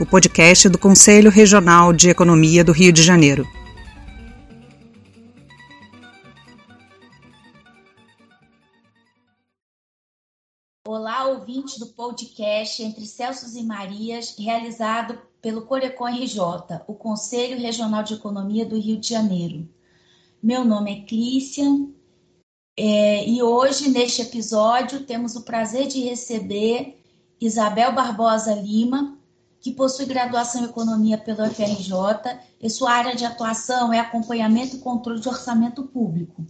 o podcast do Conselho Regional de Economia do Rio de Janeiro. Olá, ouvintes do podcast Entre Celsos e Marias, realizado pelo Corecon RJ, o Conselho Regional de Economia do Rio de Janeiro. Meu nome é Clícia é, e hoje, neste episódio, temos o prazer de receber Isabel Barbosa Lima, que possui graduação em Economia pelo FRJ e sua área de atuação é acompanhamento e controle de orçamento público.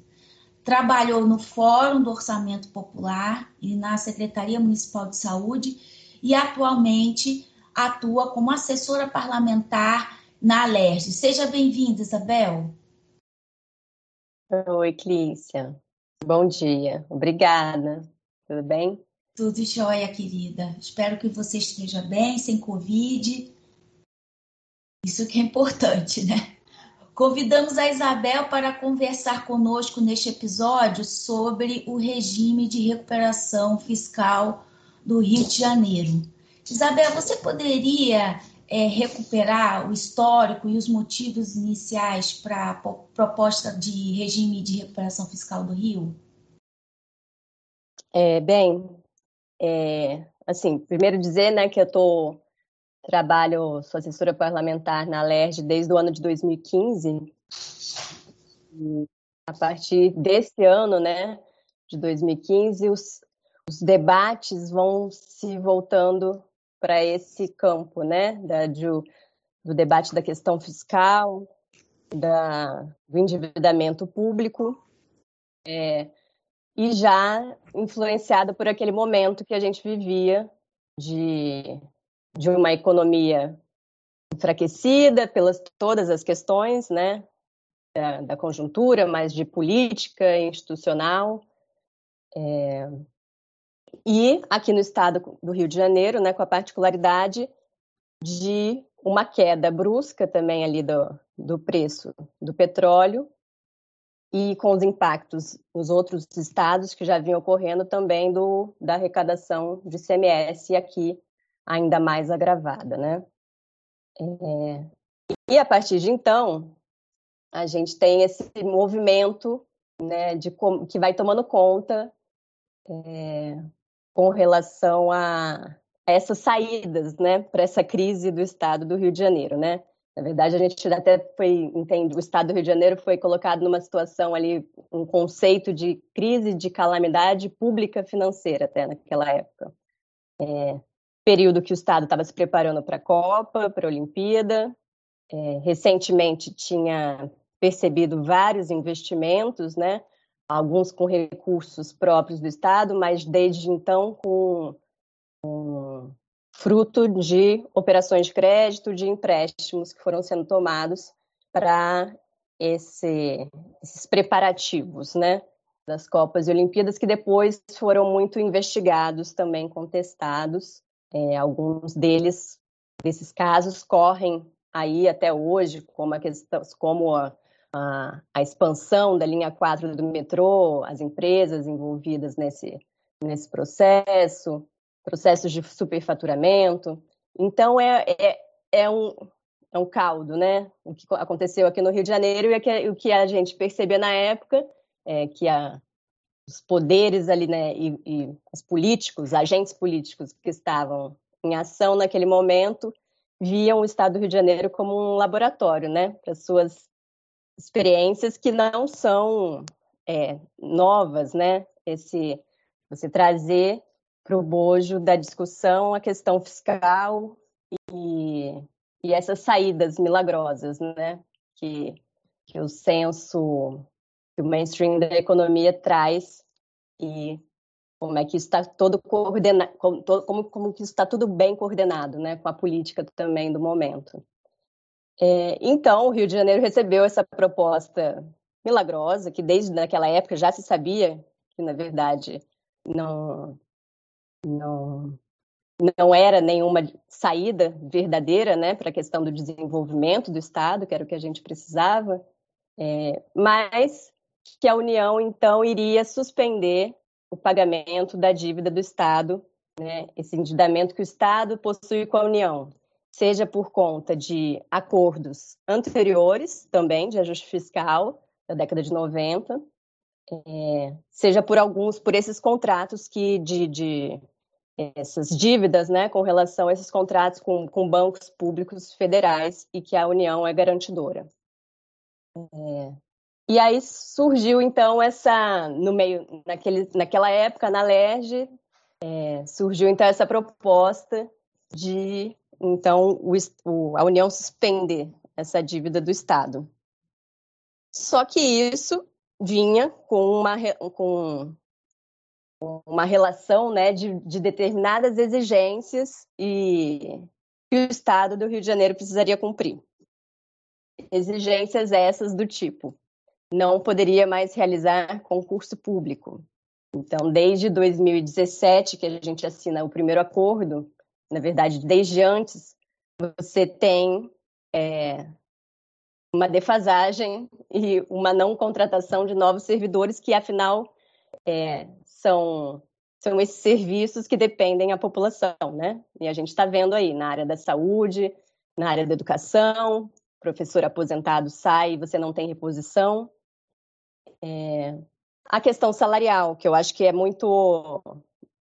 Trabalhou no Fórum do Orçamento Popular e na Secretaria Municipal de Saúde e atualmente atua como assessora parlamentar na Alerj. Seja bem-vinda, Isabel. Oi, Clícia. Bom dia. Obrigada. Tudo bem? Tudo jóia, querida. Espero que você esteja bem, sem Covid. Isso que é importante, né? Convidamos a Isabel para conversar conosco neste episódio sobre o regime de recuperação fiscal do Rio de Janeiro. Isabel, você poderia é, recuperar o histórico e os motivos iniciais para a proposta de regime de recuperação fiscal do Rio? É, bem, é, assim, primeiro dizer né, que eu tô, trabalho, sou assessora parlamentar na LERJ desde o ano de 2015. E a partir desse ano, né, de 2015, os, os debates vão se voltando para esse campo, né, da, do, do debate da questão fiscal, da, do endividamento público. É, e já influenciada por aquele momento que a gente vivia de, de uma economia enfraquecida pelas todas as questões, né, da, da conjuntura, mas de política institucional. É, e aqui no estado do Rio de Janeiro, né, com a particularidade de uma queda brusca também ali do, do preço do petróleo e com os impactos nos outros estados que já vinham ocorrendo também do, da arrecadação de CMS aqui ainda mais agravada, né? É, e a partir de então a gente tem esse movimento, né, de que vai tomando conta é, com relação a, essas saídas, né, para essa crise do estado do Rio de Janeiro, né? Na verdade, a gente até foi, entende, o Estado do Rio de Janeiro foi colocado numa situação ali, um conceito de crise de calamidade pública financeira até naquela época. É, período que o Estado estava se preparando para a Copa, para a Olimpíada. É, recentemente tinha percebido vários investimentos, né? Alguns com recursos próprios do Estado, mas desde então com, com fruto de operações de crédito, de empréstimos que foram sendo tomados para esse, esses preparativos, né, das Copas e Olimpíadas, que depois foram muito investigados, também contestados. É, alguns deles, desses casos, correm aí até hoje, como a, questão, como a, a, a expansão da linha 4 do metrô, as empresas envolvidas nesse, nesse processo, processos de superfaturamento. Então, é, é, é, um, é um caldo, né? O que aconteceu aqui no Rio de Janeiro e o que a gente percebia na época é que a, os poderes ali, né, e, e os políticos, agentes políticos que estavam em ação naquele momento, viam o Estado do Rio de Janeiro como um laboratório, né, para suas experiências que não são é, novas, né? Esse você trazer para o bojo da discussão a questão fiscal e, e essas saídas milagrosas, né? Que, que o senso, que o mainstream da economia traz e como é que está todo coordenado, como, como, como que está tudo bem coordenado, né? Com a política também do momento. É, então, o Rio de Janeiro recebeu essa proposta milagrosa, que desde naquela época já se sabia que, na verdade, não, não, não era nenhuma saída verdadeira né, para a questão do desenvolvimento do Estado, que era o que a gente precisava, é, mas que a União, então, iria suspender o pagamento da dívida do Estado, né, esse endividamento que o Estado possui com a União, seja por conta de acordos anteriores, também de ajuste fiscal, da década de 90, é, seja por alguns, por esses contratos que de, de essas dívidas, né, com relação a esses contratos com, com bancos públicos federais e que a União é garantidora. É, e aí surgiu então essa no meio naquele, naquela época na LERJ é, surgiu então essa proposta de então o, o, a União suspender essa dívida do Estado. Só que isso vinha com uma, com uma relação né, de, de determinadas exigências e que o Estado do Rio de Janeiro precisaria cumprir. Exigências essas do tipo: não poderia mais realizar concurso público. Então, desde 2017, que a gente assina o primeiro acordo, na verdade, desde antes, você tem é, uma defasagem e uma não contratação de novos servidores que, afinal, é, são, são esses serviços que dependem da população, né? E a gente está vendo aí na área da saúde, na área da educação, professor aposentado sai e você não tem reposição. É, a questão salarial, que eu acho que é muito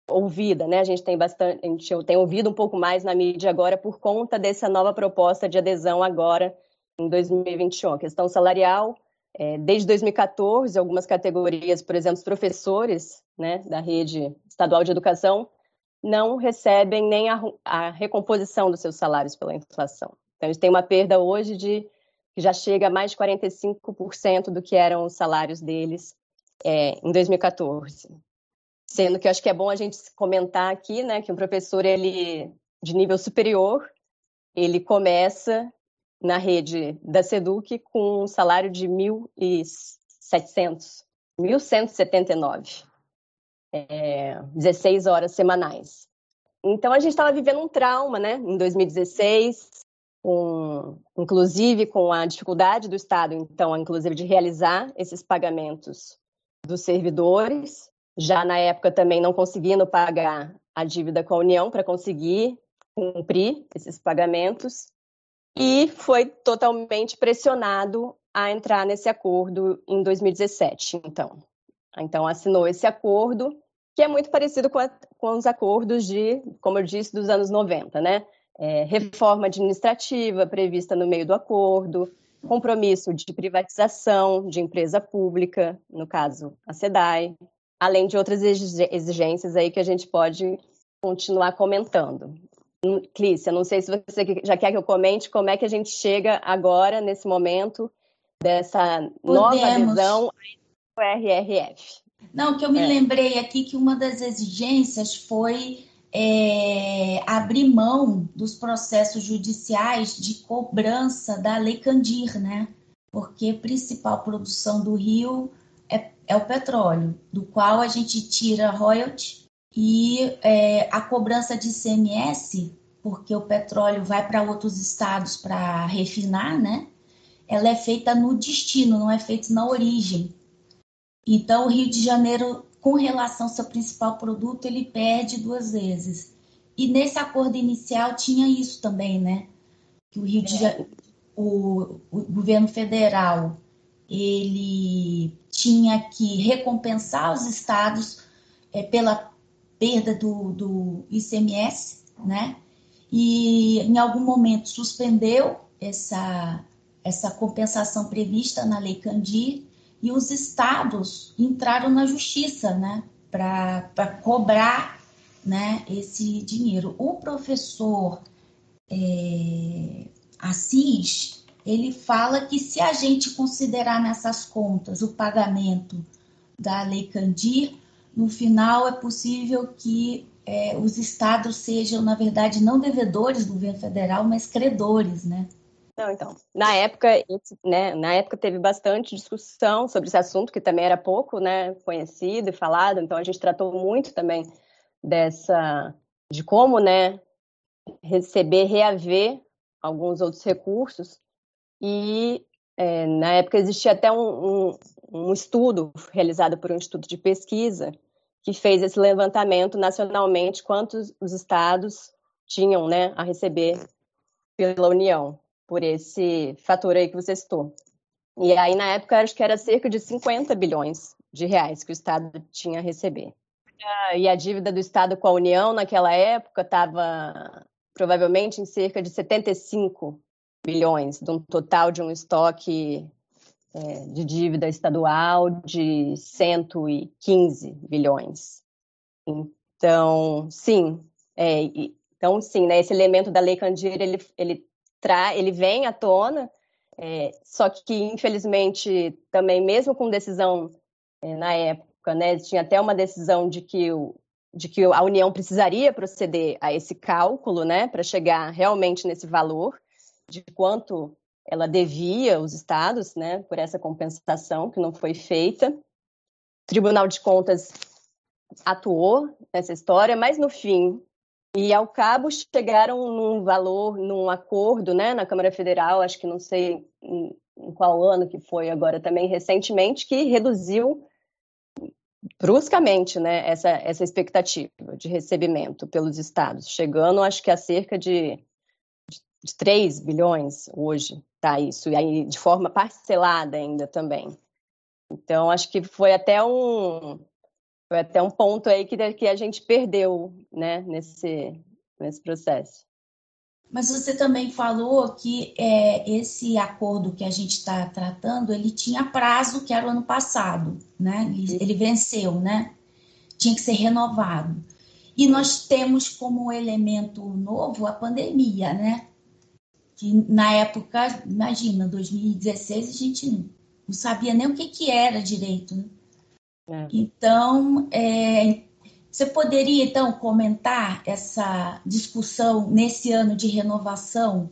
ouvida, né? A gente tem bastante, a gente tem ouvido um pouco mais na mídia agora por conta dessa nova proposta de adesão agora em 2021. A questão salarial, é, desde 2014, algumas categorias, por exemplo, os professores né, da rede estadual de educação, não recebem nem a, a recomposição dos seus salários pela inflação. Então, eles têm uma perda hoje de que já chega a mais de 45% do que eram os salários deles é, em 2014. Sendo que eu acho que é bom a gente comentar aqui, né, que um professor ele de nível superior, ele começa na rede da Seduc com um salário de 1.700, 1.179, é, 16 horas semanais. Então a gente estava vivendo um trauma, né? Em 2016, com, inclusive com a dificuldade do Estado, então, inclusive de realizar esses pagamentos dos servidores, já na época também não conseguindo pagar a dívida com a União para conseguir cumprir esses pagamentos e foi totalmente pressionado a entrar nesse acordo em 2017, então. Então assinou esse acordo, que é muito parecido com, a, com os acordos de, como eu disse, dos anos 90, né? É, reforma administrativa prevista no meio do acordo, compromisso de privatização de empresa pública, no caso a SEDAI, além de outras exigências aí que a gente pode continuar comentando. Clícia, não sei se você já quer que eu comente como é que a gente chega agora, nesse momento, dessa Podemos. nova adesão ao RRF. Não, que eu me é. lembrei aqui que uma das exigências foi é, abrir mão dos processos judiciais de cobrança da Lei Candir, né? Porque a principal produção do Rio é, é o petróleo, do qual a gente tira royalty e é, a cobrança de ICMS, porque o petróleo vai para outros estados para refinar, né? Ela é feita no destino, não é feita na origem. Então, o Rio de Janeiro, com relação ao seu principal produto, ele perde duas vezes. E nesse acordo inicial tinha isso também, né? Que o Rio de Janeiro, o, o governo federal, ele tinha que recompensar os estados é, pela perda do, do ICMS, né? E em algum momento suspendeu essa, essa compensação prevista na Lei Candir e os estados entraram na justiça, né? Para cobrar né, esse dinheiro. O professor é, Assis, ele fala que se a gente considerar nessas contas o pagamento da Lei Candir, no final é possível que é, os estados sejam, na verdade, não devedores do governo federal, mas credores, né? Não, então, na época, né, na época teve bastante discussão sobre esse assunto, que também era pouco, né, conhecido e falado, então a gente tratou muito também dessa, de como, né, receber, reaver alguns outros recursos, e é, na época existia até um, um, um estudo realizado por um instituto de pesquisa que fez esse levantamento nacionalmente, quantos os estados tinham, né, a receber pela União por esse fator aí que você citou. E aí, na época, acho que era cerca de 50 bilhões de reais que o Estado tinha a receber. E a dívida do Estado com a União naquela época estava provavelmente em cerca de 75 bilhões, de um total de um estoque é, de dívida estadual de 115 bilhões. Então, sim, é, então sim, né, esse elemento da Lei Candir, ele, ele tra ele vem à tona, é, só que infelizmente também mesmo com decisão é, na época, né, tinha até uma decisão de que o de que a União precisaria proceder a esse cálculo, né, para chegar realmente nesse valor de quanto ela devia os estados, né, por essa compensação que não foi feita. O Tribunal de Contas atuou nessa história, mas no fim e ao cabo chegaram num valor, num acordo, né, na Câmara Federal, acho que não sei em, qual ano que foi agora também recentemente, que reduziu bruscamente, né, essa, essa expectativa de recebimento pelos estados, chegando, acho que a cerca de, de 3 bilhões hoje, tá isso, e aí de forma parcelada ainda também. Então, acho que foi até um, foi até um ponto aí que, que a gente perdeu, né, nesse, nesse processo. Mas você também falou que é, esse acordo que a gente está tratando, ele tinha prazo que era o ano passado, né? Ele, ele, venceu, né? Tinha que ser renovado. E nós temos como elemento novo a pandemia, né? Que na época, imagina, 2016, a gente não sabia nem o que, que era direito, né? É. Então, é, você poderia então comentar essa discussão nesse ano de renovação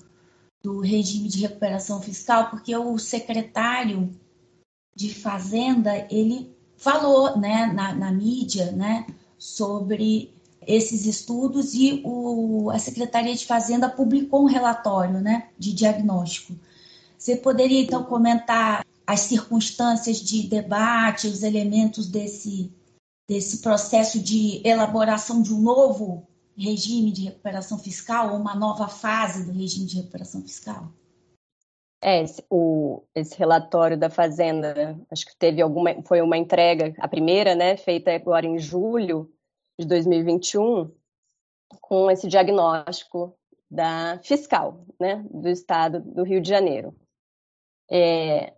do regime de recuperação fiscal, porque o secretário de Fazenda ele falou, né, na, na mídia, né, sobre esses estudos e o, a Secretaria de Fazenda publicou um relatório, né, de diagnóstico. Você poderia então comentar as circunstâncias de debate, os elementos desse, desse processo de elaboração de um novo regime de recuperação fiscal ou uma nova fase do regime de recuperação fiscal? É, esse, o, esse relatório da Fazenda, acho que teve alguma, foi uma entrega, a primeira, né, feita agora em julho de 2021, com esse diagnóstico da fiscal, né, do Estado do Rio de Janeiro. É,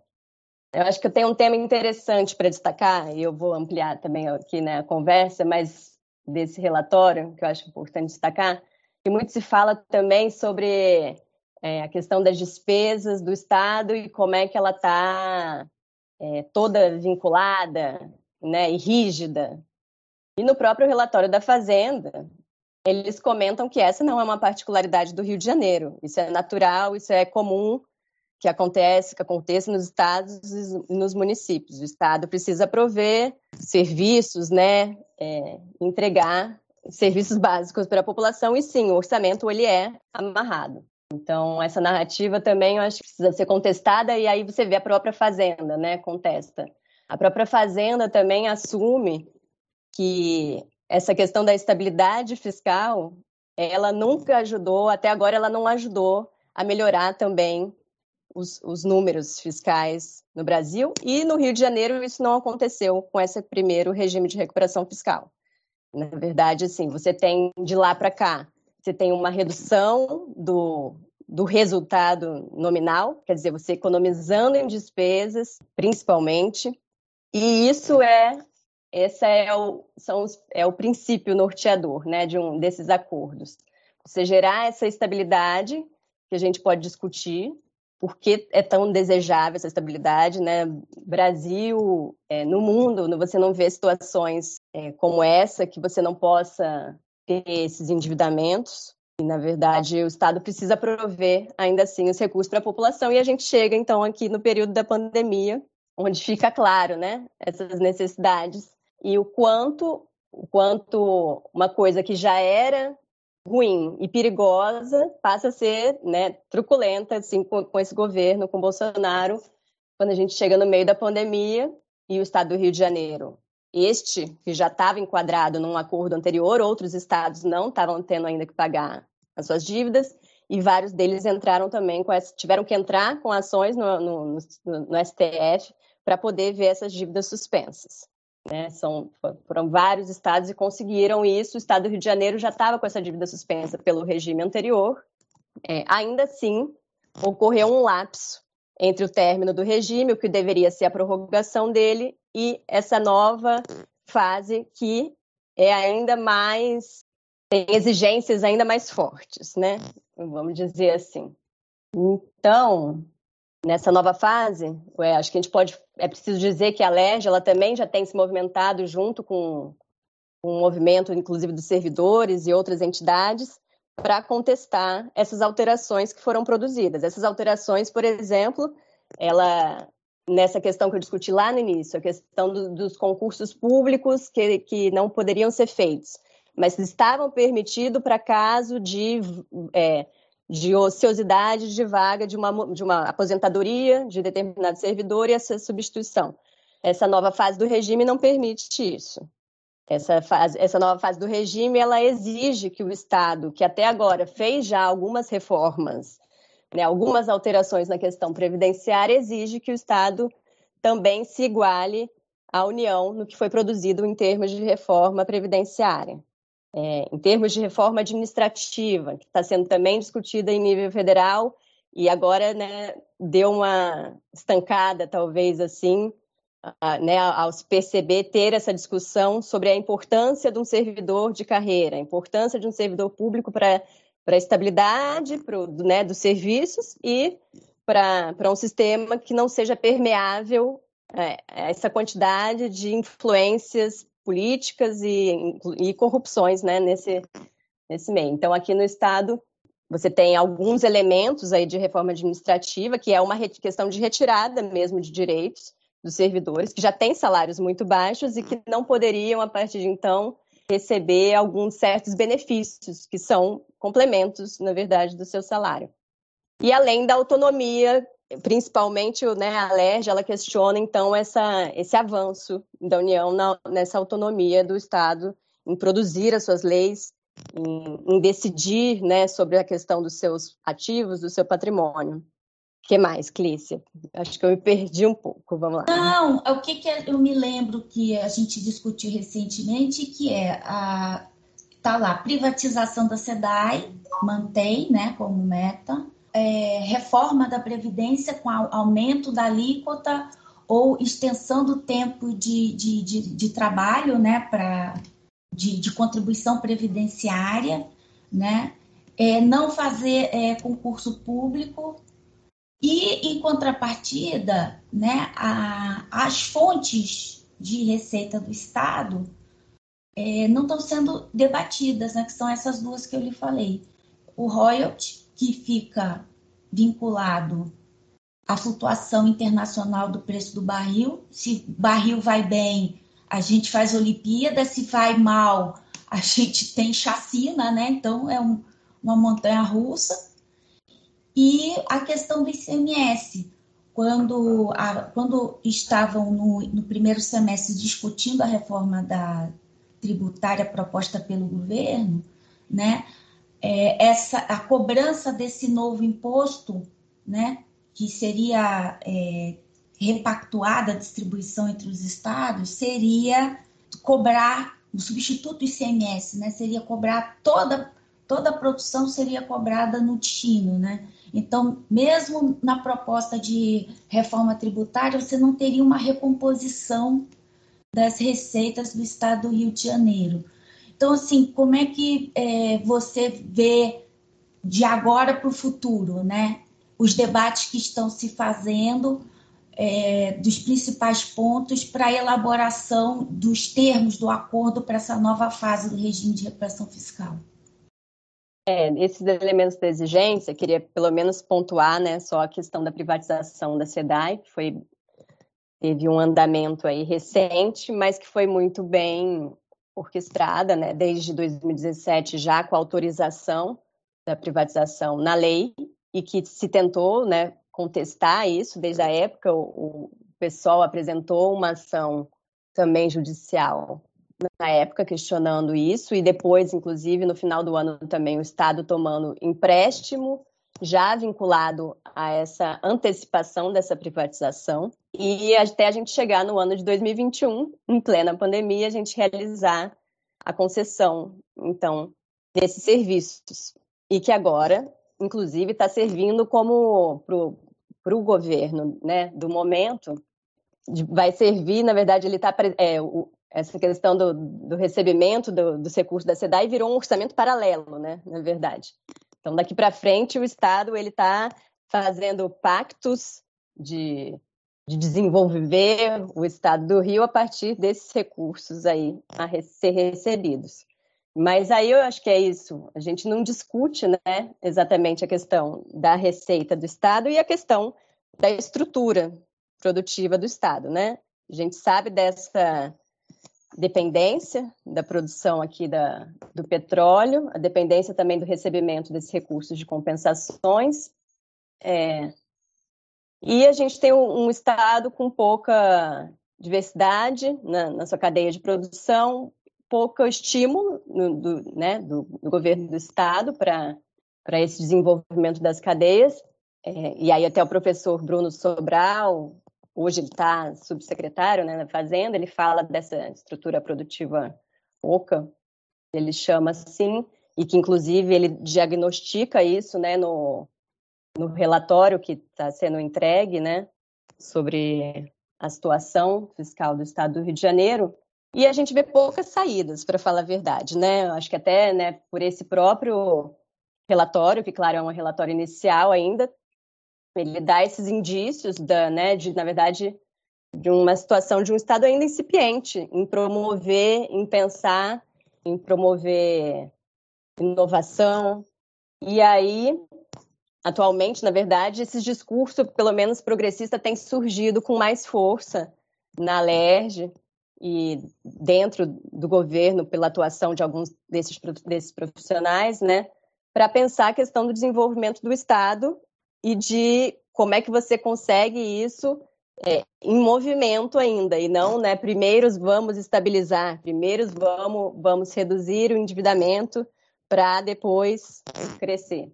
eu acho que eu tenho um tema interessante para destacar, e eu vou ampliar também aqui na né, conversa, mas desse relatório, que eu acho importante destacar, que muito se fala também sobre é, a questão das despesas do Estado e como é que ela está é, toda vinculada né, e rígida. E no próprio relatório da Fazenda, eles comentam que essa não é uma particularidade do Rio de Janeiro. Isso é natural, isso é comum que acontece, que aconteça nos estados e nos municípios. O estado precisa prover serviços, né, é, entregar serviços básicos para a população e sim, o orçamento ele é amarrado. Então essa narrativa também eu acho que precisa ser contestada e aí você vê a própria fazenda, né, contesta. A própria fazenda também assume que essa questão da estabilidade fiscal, ela nunca ajudou, até agora ela não ajudou a melhorar também os, os, números fiscais no Brasil e no Rio de Janeiro isso não aconteceu com esse primeiro regime de recuperação fiscal. Na verdade, assim, você tem de lá para cá, você tem uma redução do, do resultado nominal, quer dizer, você economizando em despesas, principalmente, e isso é esse é o, são os, é o princípio norteador né, de um desses acordos. Você gerar essa estabilidade, que a gente pode discutir, por que é tão desejável essa estabilidade, né? Brasil, é, no mundo, você não vê situações é, como essa que você não possa ter esses endividamentos. E, na verdade, o Estado precisa prover, ainda assim, os recursos para a população. E a gente chega, então, aqui no período da pandemia, onde fica claro, né, essas necessidades e o quanto, o quanto uma coisa que já era ruim e perigosa passa a ser, né, truculenta, assim, com, com esse governo, com Bolsonaro, quando a gente chega no meio da pandemia e o Estado do Rio de Janeiro este, que já estava enquadrado num acordo anterior, outros estados não estavam tendo ainda que pagar as suas dívidas, e vários deles entraram também essa, tiveram que entrar com ações no, no, no, no STF para poder ver essas dívidas suspensas. Né? São, foram vários estados e conseguiram isso. O estado do Rio de Janeiro já estava com essa dívida suspensa pelo regime anterior. É, ainda assim, ocorreu um lapso entre o término do regime, o que deveria ser a prorrogação dele, e essa nova fase que é ainda mais tem exigências ainda mais fortes, né? Vamos dizer assim. Então, nessa nova fase, ué, acho que a gente pode é preciso dizer que a LERJ ela também já tem se movimentado junto com, o movimento, inclusive dos servidores e outras entidades, para contestar essas alterações que foram produzidas. Essas alterações, por exemplo, ela nessa questão que eu discuti lá no início, a questão do, dos concursos públicos que, que não poderiam ser feitos, mas estavam permitidos para caso de, é, de ociosidade de vaga de uma, de uma aposentadoria de determinado servidor e essa substituição. Essa nova fase do regime não permite isso. Essa, fase, essa nova fase do regime ela exige que o Estado, que até agora fez já algumas reformas né, algumas alterações na questão previdenciária exige que o Estado também se iguale à União no que foi produzido em termos de reforma previdenciária. É, em termos de reforma administrativa, que está sendo também discutida em nível federal e agora né, deu uma estancada, talvez assim, né, ao perceber ter essa discussão sobre a importância de um servidor de carreira, a importância de um servidor público para para a estabilidade pro, né, dos serviços e para um sistema que não seja permeável é, a essa quantidade de influências políticas e, e corrupções né, nesse, nesse meio. Então, aqui no Estado, você tem alguns elementos aí de reforma administrativa, que é uma questão de retirada mesmo de direitos dos servidores, que já têm salários muito baixos e que não poderiam, a partir de então, receber alguns certos benefícios, que são complementos, na verdade, do seu salário. E além da autonomia, principalmente né, a LERJ, ela questiona, então, essa, esse avanço da União na, nessa autonomia do Estado em produzir as suas leis, em, em decidir né, sobre a questão dos seus ativos, do seu patrimônio que mais, Clícia? Acho que eu me perdi um pouco, vamos lá. Não, o que, que é, eu me lembro que a gente discutiu recentemente, que é a tá lá, privatização da SEDAI, mantém, né, como meta, é, reforma da Previdência com aumento da alíquota ou extensão do tempo de, de, de, de trabalho, né, para de, de contribuição previdenciária, né, é, não fazer é, concurso público e, em contrapartida, né, a, as fontes de receita do Estado é, não estão sendo debatidas, né, que são essas duas que eu lhe falei. O royalty, que fica vinculado à flutuação internacional do preço do barril. Se barril vai bem, a gente faz Olimpíada, se vai mal, a gente tem chacina, né? Então é um, uma montanha russa. E a questão do ICMS, quando, a, quando estavam no, no primeiro semestre discutindo a reforma da tributária proposta pelo governo, né, é, essa, a cobrança desse novo imposto, né, que seria é, repactuada a distribuição entre os estados, seria cobrar, o substituto ICMS, né, seria cobrar toda, toda a produção seria cobrada no destino, né, então, mesmo na proposta de reforma tributária, você não teria uma recomposição das receitas do Estado do Rio de Janeiro. Então, assim, como é que é, você vê de agora para o futuro, né? Os debates que estão se fazendo é, dos principais pontos para a elaboração dos termos do acordo para essa nova fase do regime de repressão fiscal. É, esses elementos da exigência, queria pelo menos pontuar, né, só a questão da privatização da SEDAI, que foi teve um andamento aí recente, mas que foi muito bem orquestrada, né, desde 2017 já com autorização da privatização na lei e que se tentou, né, contestar isso desde a época o, o pessoal apresentou uma ação também judicial na época questionando isso e depois, inclusive, no final do ano também o Estado tomando empréstimo já vinculado a essa antecipação dessa privatização e até a gente chegar no ano de 2021, em plena pandemia, a gente realizar a concessão, então, desses serviços e que agora, inclusive, está servindo como para o governo, né, do momento, vai servir, na verdade, ele está é, essa questão do, do recebimento do, dos recursos da SEDAI virou um orçamento paralelo, né, na verdade. Então, daqui para frente, o Estado ele está fazendo pactos de, de desenvolver o Estado do Rio a partir desses recursos aí a ser recebidos. Mas aí eu acho que é isso. A gente não discute, né, exatamente a questão da receita do Estado e a questão da estrutura produtiva do Estado, né? A gente sabe dessa dependência da produção aqui da, do petróleo, a dependência também do recebimento desses recursos de compensações. É, e a gente tem um, um Estado com pouca diversidade na, na, sua cadeia de produção, pouco estímulo no, do, né, do, do, governo do Estado para esse desenvolvimento das cadeias. É, e aí até o professor Bruno Sobral, hoje ele está subsecretário né, na Fazenda, ele fala dessa estrutura produtiva oca, ele chama assim, e que inclusive ele diagnostica isso né, no, no relatório que está sendo entregue né, sobre a situação fiscal do Estado do Rio de Janeiro, e a gente vê poucas saídas, para falar a verdade. Né? Acho que até né, por esse próprio relatório, que claro é um relatório inicial ainda, ele dá esses indícios da, né, de, na verdade, de uma situação de um Estado ainda incipiente em promover, em pensar, em promover inovação. E aí, atualmente, na verdade, esses discursos, pelo menos progressista, têm surgido com mais força na LERJ e dentro do governo pela atuação de alguns desses, desses profissionais, né, para pensar a questão do desenvolvimento do Estado e de como é que você consegue isso é, em movimento ainda, e não, né, primeiros vamos estabilizar, primeiros vamos, vamos reduzir o endividamento para depois crescer.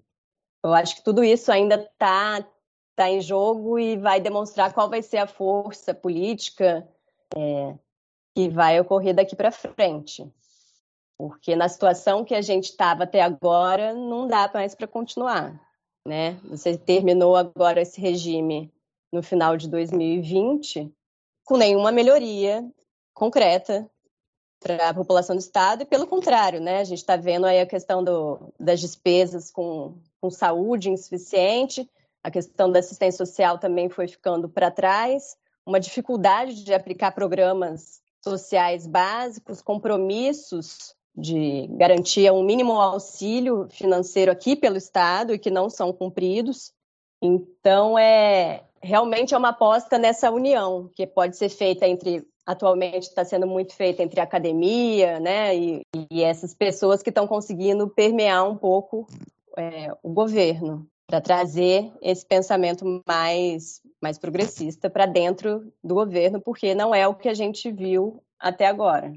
Eu acho que tudo isso ainda está tá em jogo e vai demonstrar qual vai ser a força política é, que vai ocorrer daqui para frente. Porque na situação que a gente estava até agora, não dá mais para continuar né? Você terminou agora esse regime no final de 2020 com nenhuma melhoria concreta para a população do estado e pelo contrário, né? A gente está vendo aí a questão do, das despesas com, com saúde insuficiente, a questão da assistência social também foi ficando para trás, uma dificuldade de aplicar programas sociais básicos, compromissos de garantia um mínimo auxílio financeiro aqui pelo Estado e que não são cumpridos. Então, é realmente é uma aposta nessa união que pode ser feita entre atualmente está sendo muito feita entre a academia, né, e, e essas pessoas que estão conseguindo permear um pouco é, o governo para trazer esse pensamento mais mais progressista para dentro do governo, porque não é o que a gente viu até agora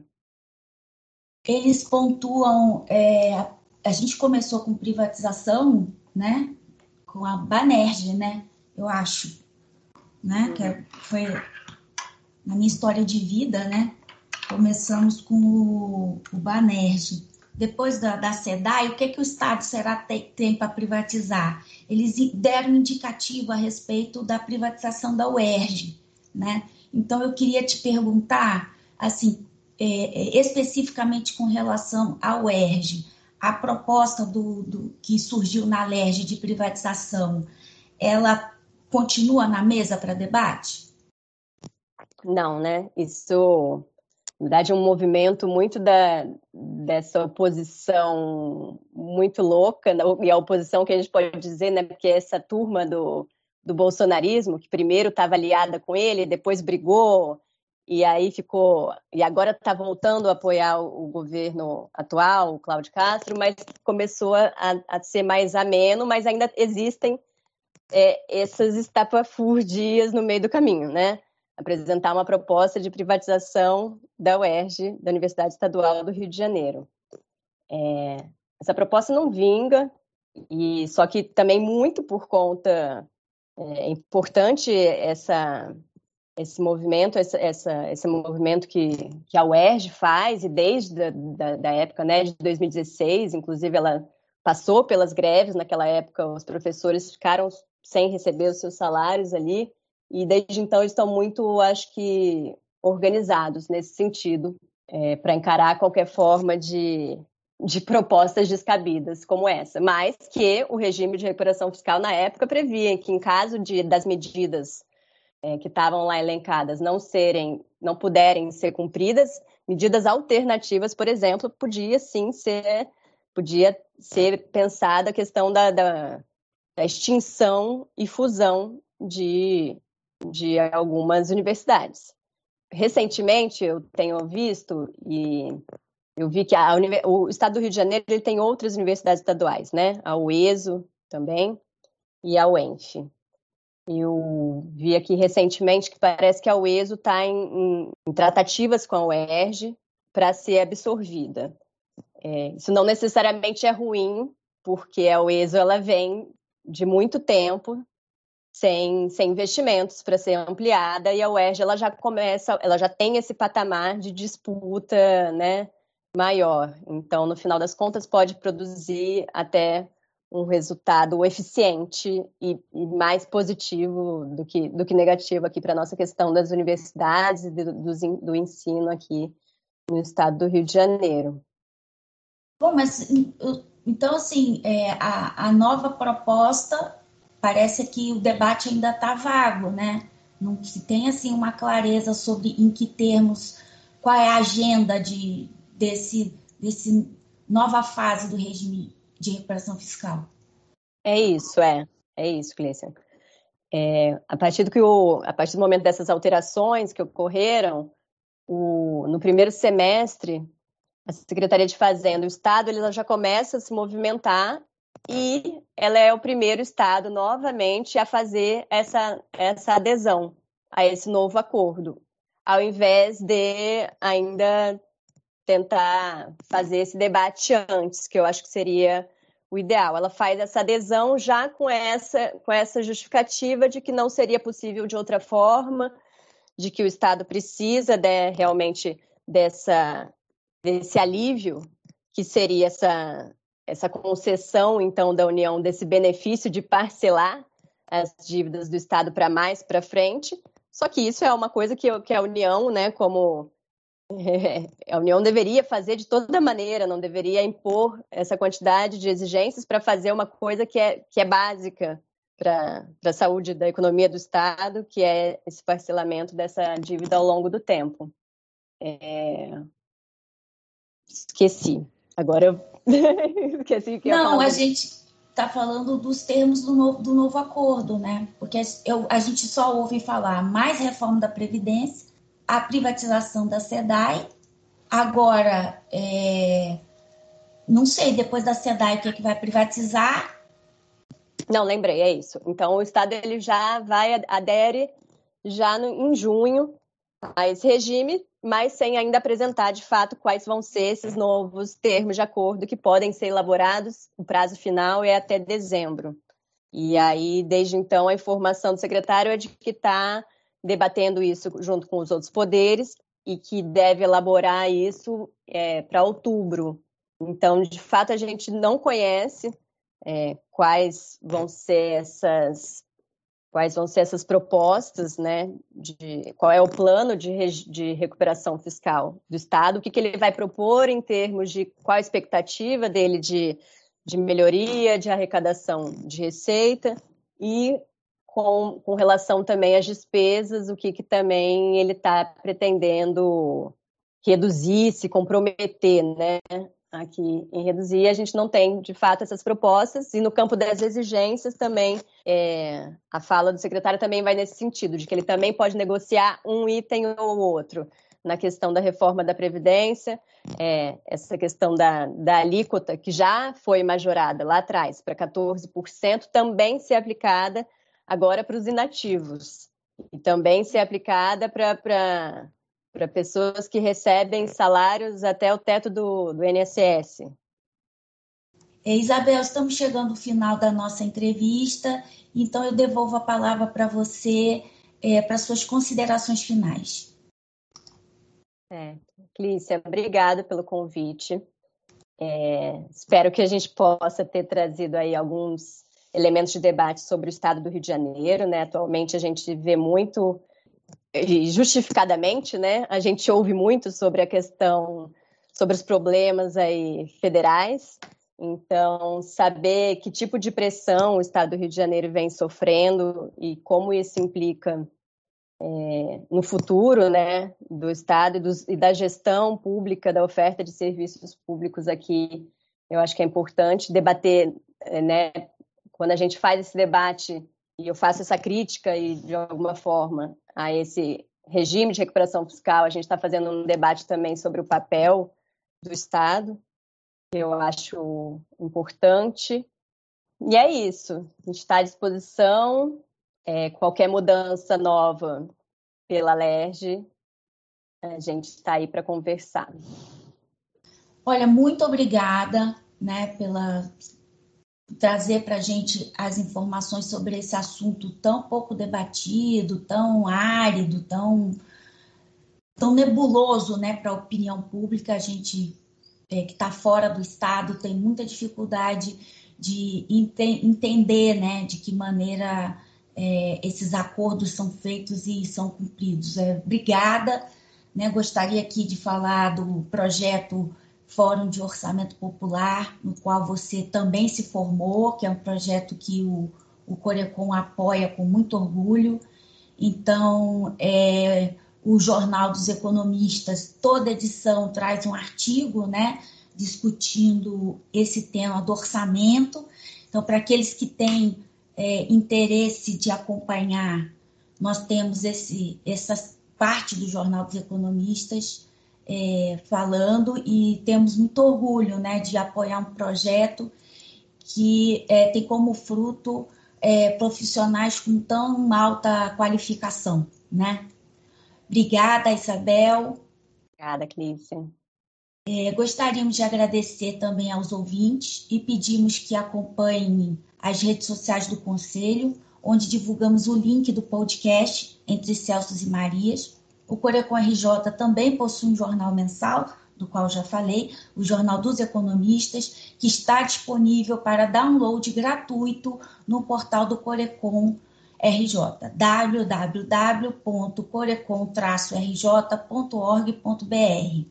eles pontuam. É, a gente começou com privatização, né? Com a Banerj, né? Eu acho, né? Que é, foi na minha história de vida, né? Começamos com o, o Banerj. Depois da, da SEDAI, o que, que o Estado será tem, tem para privatizar? Eles deram indicativo a respeito da privatização da UERJ, né? Então, eu queria te perguntar, assim, é, é, especificamente com relação ao ERG, a proposta do, do, que surgiu na LERJ de privatização, ela continua na mesa para debate? Não, né? Isso na verdade, um movimento muito da, dessa oposição muito louca, né, e a oposição que a gente pode dizer, né, porque essa turma do, do bolsonarismo, que primeiro estava aliada com ele, depois brigou, e aí ficou. E agora está voltando a apoiar o, governo atual, o Cláudio Castro, mas começou a, a ser mais ameno, mas ainda existem é, essas estapafurdias no meio do caminho, né? apresentar uma proposta de privatização da UERJ, da Universidade Estadual do Rio de Janeiro. É, essa proposta não vinga, e só que também muito por conta é importante essa esse movimento essa, essa, esse movimento que, que a UERJ faz e desde da, da, da época né de 2016 inclusive ela passou pelas greves naquela época os professores ficaram sem receber os seus salários ali e desde então estão muito, acho que, organizados nesse sentido, é, para encarar qualquer forma de, de propostas descabidas como essa, mas que o regime de recuperação fiscal na época previa que em caso de das medidas é, que estavam lá elencadas não serem, não puderem ser cumpridas, medidas alternativas, por exemplo, podia sim ser, podia ser pensada a questão da, da, da extinção e fusão de de algumas universidades. Recentemente, eu tenho visto e eu vi que a, o Estado do Rio de Janeiro ele tem outras universidades estaduais, né? A UESO também e a UENF. Eu vi aqui recentemente que parece que a UESO está em, em, em, tratativas com a UERJ para ser absorvida. É, isso não necessariamente é ruim, porque a UESO ela vem de muito tempo sem, sem investimentos para ser ampliada e a UERJ ela já começa, ela já tem esse patamar de disputa, né, maior. Então, no final das contas, pode produzir até um resultado eficiente e, e mais positivo do que, do que negativo aqui para a nossa questão das universidades e do, do, do ensino aqui no estado do Rio de Janeiro. Bom, mas então, assim, é, a, a nova proposta parece que o debate ainda está vago, né? Não se tem assim uma clareza sobre em que termos, qual é a agenda de, desse, desse nova fase do regime de recuperação fiscal. É isso, é. É isso, Clícia. É, a, partir do que o, a partir do momento dessas alterações que ocorreram, o, no primeiro semestre, a Secretaria de Fazenda, o Estado, ele já começa a se movimentar e ela é o primeiro estado novamente a fazer essa, essa adesão a esse novo acordo, ao invés de ainda tentar fazer esse debate antes, que eu acho que seria o ideal. Ela faz essa adesão já com essa, com essa justificativa de que não seria possível de outra forma, de que o Estado precisa de, realmente dessa, desse alívio, que seria essa, essa concessão, então, da União desse benefício de parcelar as dívidas do Estado para mais para frente. Só que isso é uma coisa que, que a União, né, como a União deveria fazer de toda maneira, não deveria impor essa quantidade de exigências para fazer uma coisa que é, que é básica para a saúde da economia do Estado, que é esse parcelamento dessa dívida ao longo do tempo. É... Esqueci. Agora eu esqueci que Não, a gente está falando dos termos do novo, do novo acordo, né? Porque eu, a gente só ouve falar mais reforma da Previdência, a privatização da SEDAI. Agora, é, não sei, depois da SEDAI, o que, é que vai privatizar? Não, lembrei, é isso. Então, o Estado ele já vai, adere já no, em junho a esse regime, mas sem ainda apresentar de fato quais vão ser esses novos termos de acordo que podem ser elaborados. O prazo final é até dezembro. E aí, desde então, a informação do secretário é de que está debatendo isso junto com os outros poderes e que deve elaborar isso é, para outubro. Então, de fato, a gente não conhece é, quais vão ser essas quais vão ser essas propostas, né, de qual é o plano de, de recuperação fiscal do Estado, o que, que ele vai propor em termos de qual a expectativa dele de, de melhoria, de arrecadação de receita e com, com relação também às despesas, o que, que também ele está pretendendo reduzir, se comprometer, né, aqui em reduzir. A gente não tem, de fato, essas propostas. E no campo das exigências também, é, a fala do secretário também vai nesse sentido, de que ele também pode negociar um item ou outro na questão da reforma da Previdência, é, essa questão da, da alíquota, que já foi majorada lá atrás para 14%, também ser aplicada agora para os inativos. E também ser aplicada para pessoas que recebem salários até o teto do, do INSS. É, Isabel, estamos chegando ao final da nossa entrevista, então eu devolvo a palavra para você é, para suas considerações finais. É, Clícia, obrigada pelo convite. É, espero que a gente possa ter trazido aí alguns elementos de debate sobre o estado do Rio de Janeiro, né? Atualmente a gente vê muito justificadamente, né? A gente ouve muito sobre a questão, sobre os problemas aí federais. Então, saber que tipo de pressão o estado do Rio de Janeiro vem sofrendo e como isso implica é, no futuro né, do Estado e, dos, e, da gestão pública da oferta de serviços públicos aqui, eu acho que é importante debater, é, né, quando a gente faz esse debate e eu faço essa crítica e de alguma forma a esse regime de recuperação fiscal, a gente está fazendo um debate também sobre o papel do Estado, que eu acho importante. E é isso, a gente está à disposição é, qualquer mudança nova pela LERJ, a gente está aí para conversar. Olha, muito obrigada né, pela trazer para a gente as informações sobre esse assunto tão pouco debatido, tão árido, tão, tão nebuloso né, para a opinião pública. A gente é, que está fora do Estado tem muita dificuldade de ente entender né, de que maneira é, esses acordos são feitos e são cumpridos. É, obrigada. Né, gostaria aqui de falar do projeto Fórum de Orçamento Popular, no qual você também se formou, que é um projeto que o, o Corecon apoia com muito orgulho. Então, é, o Jornal dos Economistas, toda edição traz um artigo, né, discutindo esse tema do orçamento. Então, para aqueles que têm é, interesse de acompanhar, nós temos esse, essa parte do Jornal dos Economistas é, falando e temos muito orgulho né, de apoiar um projeto que é, tem como fruto é, profissionais com tão alta qualificação. Né? Obrigada, Isabel. Obrigada, Clícia. É, gostaríamos de agradecer também aos ouvintes e pedimos que acompanhem as redes sociais do Conselho, onde divulgamos o link do podcast Entre Celsos e Marias. O Corecon RJ também possui um jornal mensal, do qual já falei, o Jornal dos Economistas, que está disponível para download gratuito no portal do Corecon RJ, www.corecon-rj.org.br.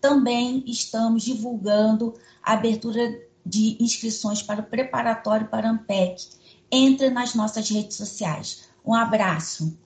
Também estamos divulgando a abertura de inscrições para o preparatório para a AMPEC. Entre nas nossas redes sociais. Um abraço.